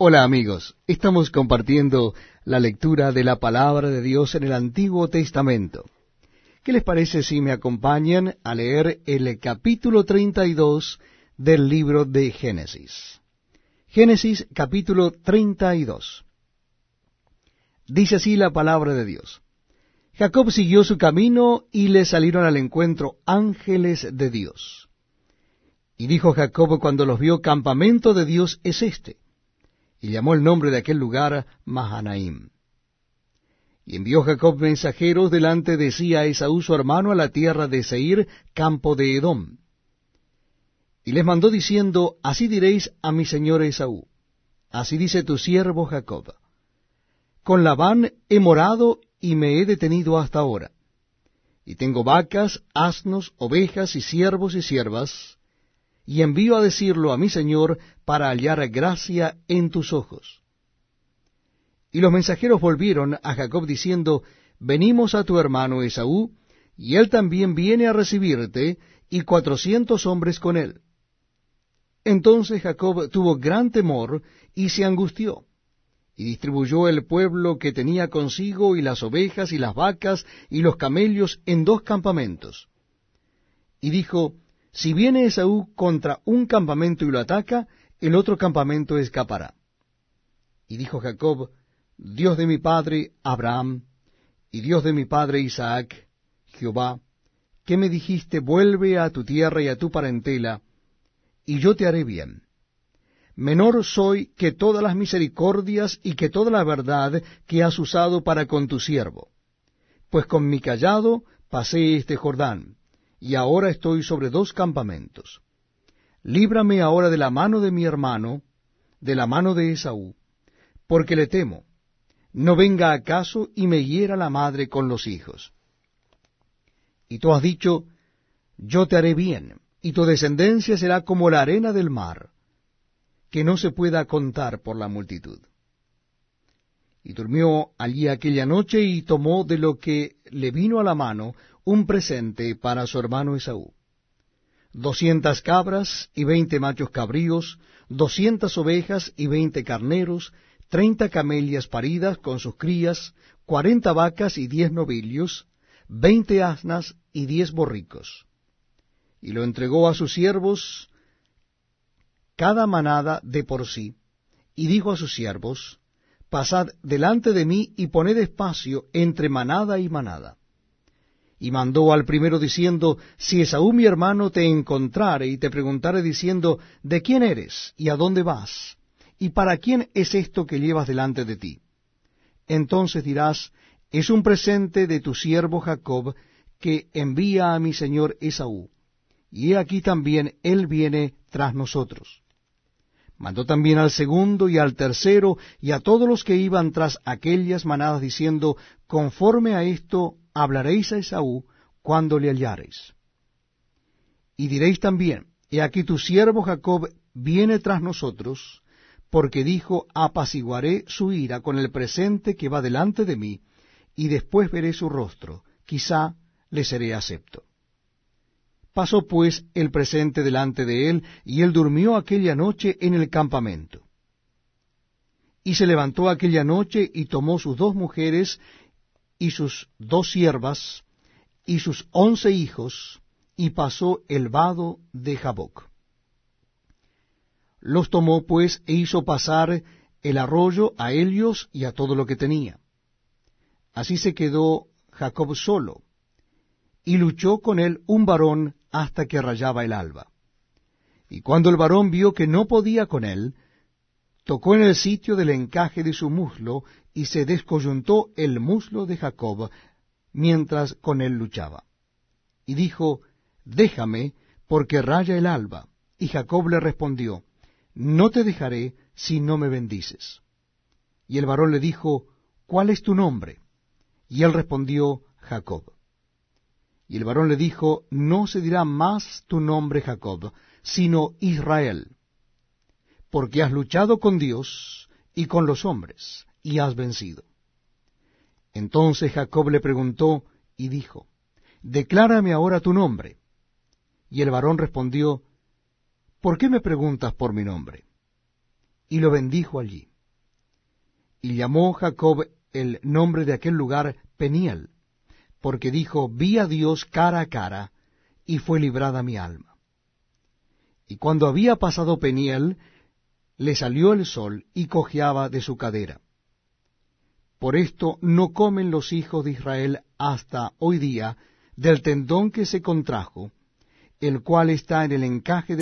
Hola amigos, estamos compartiendo la lectura de la palabra de Dios en el Antiguo Testamento. ¿Qué les parece si me acompañan a leer el capítulo 32 del libro de Génesis? Génesis capítulo 32. Dice así la palabra de Dios. Jacob siguió su camino y le salieron al encuentro ángeles de Dios. Y dijo Jacob cuando los vio, campamento de Dios es este y llamó el nombre de aquel lugar Mahanaim. Y envió Jacob mensajeros delante de sí a Esaú su hermano a la tierra de Seir, campo de Edom. Y les mandó diciendo, Así diréis a mi señor Esaú, así dice tu siervo Jacob, con Labán he morado y me he detenido hasta ahora, y tengo vacas, asnos, ovejas y siervos y siervas, y envío a decirlo a mi Señor para hallar gracia en tus ojos. Y los mensajeros volvieron a Jacob diciendo, Venimos a tu hermano Esaú, y él también viene a recibirte, y cuatrocientos hombres con él. Entonces Jacob tuvo gran temor y se angustió, y distribuyó el pueblo que tenía consigo, y las ovejas, y las vacas, y los camellos en dos campamentos. Y dijo, si viene Esaú contra un campamento y lo ataca, el otro campamento escapará. Y dijo Jacob, Dios de mi padre Abraham, y Dios de mi padre Isaac, Jehová, que me dijiste, vuelve a tu tierra y a tu parentela, y yo te haré bien. Menor soy que todas las misericordias y que toda la verdad que has usado para con tu siervo. Pues con mi callado pasé este Jordán, y ahora estoy sobre dos campamentos. Líbrame ahora de la mano de mi hermano, de la mano de Esaú, porque le temo, no venga acaso y me hiera la madre con los hijos. Y tú has dicho, yo te haré bien, y tu descendencia será como la arena del mar, que no se pueda contar por la multitud. Y durmió allí aquella noche y tomó de lo que le vino a la mano un presente para su hermano Esaú. Doscientas cabras y veinte machos cabríos, doscientas ovejas y veinte carneros, treinta camelias paridas con sus crías, cuarenta vacas y diez novillos, veinte asnas y diez borricos. Y lo entregó a sus siervos cada manada de por sí, y dijo a sus siervos, Pasad delante de mí y poned espacio entre manada y manada y mandó al primero diciendo, Si Esaú mi hermano te encontrare y te preguntare diciendo, ¿de quién eres y a dónde vas? ¿Y para quién es esto que llevas delante de ti? Entonces dirás, es un presente de tu siervo Jacob que envía a mi señor Esaú. Y he aquí también él viene tras nosotros. Mandó también al segundo y al tercero y a todos los que iban tras aquellas manadas diciendo, conforme a esto hablaréis a Esaú cuando le hallareis. Y diréis también, he aquí tu siervo Jacob viene tras nosotros, porque dijo, apaciguaré su ira con el presente que va delante de mí, y después veré su rostro, quizá le seré acepto. Pasó pues el presente delante de él, y él durmió aquella noche en el campamento. Y se levantó aquella noche y tomó sus dos mujeres y sus dos siervas, y sus once hijos, y pasó el vado de Jaboc. Los tomó pues e hizo pasar el arroyo a ellos y a todo lo que tenía. Así se quedó Jacob solo, y luchó con él un varón hasta que rayaba el alba. Y cuando el varón vio que no podía con él, tocó en el sitio del encaje de su muslo, y se descoyuntó el muslo de Jacob mientras con él luchaba. Y dijo, Déjame, porque raya el alba. Y Jacob le respondió, No te dejaré si no me bendices. Y el varón le dijo, ¿Cuál es tu nombre? Y él respondió, Jacob. Y el varón le dijo, No se dirá más tu nombre Jacob, sino Israel porque has luchado con Dios y con los hombres, y has vencido. Entonces Jacob le preguntó y dijo, Declárame ahora tu nombre. Y el varón respondió, ¿Por qué me preguntas por mi nombre? Y lo bendijo allí. Y llamó Jacob el nombre de aquel lugar Peniel, porque dijo, vi a Dios cara a cara, y fue librada mi alma. Y cuando había pasado Peniel, le salió el sol y cojeaba de su cadera. Por esto no comen los hijos de Israel hasta hoy día del tendón que se contrajo, el cual está en el encaje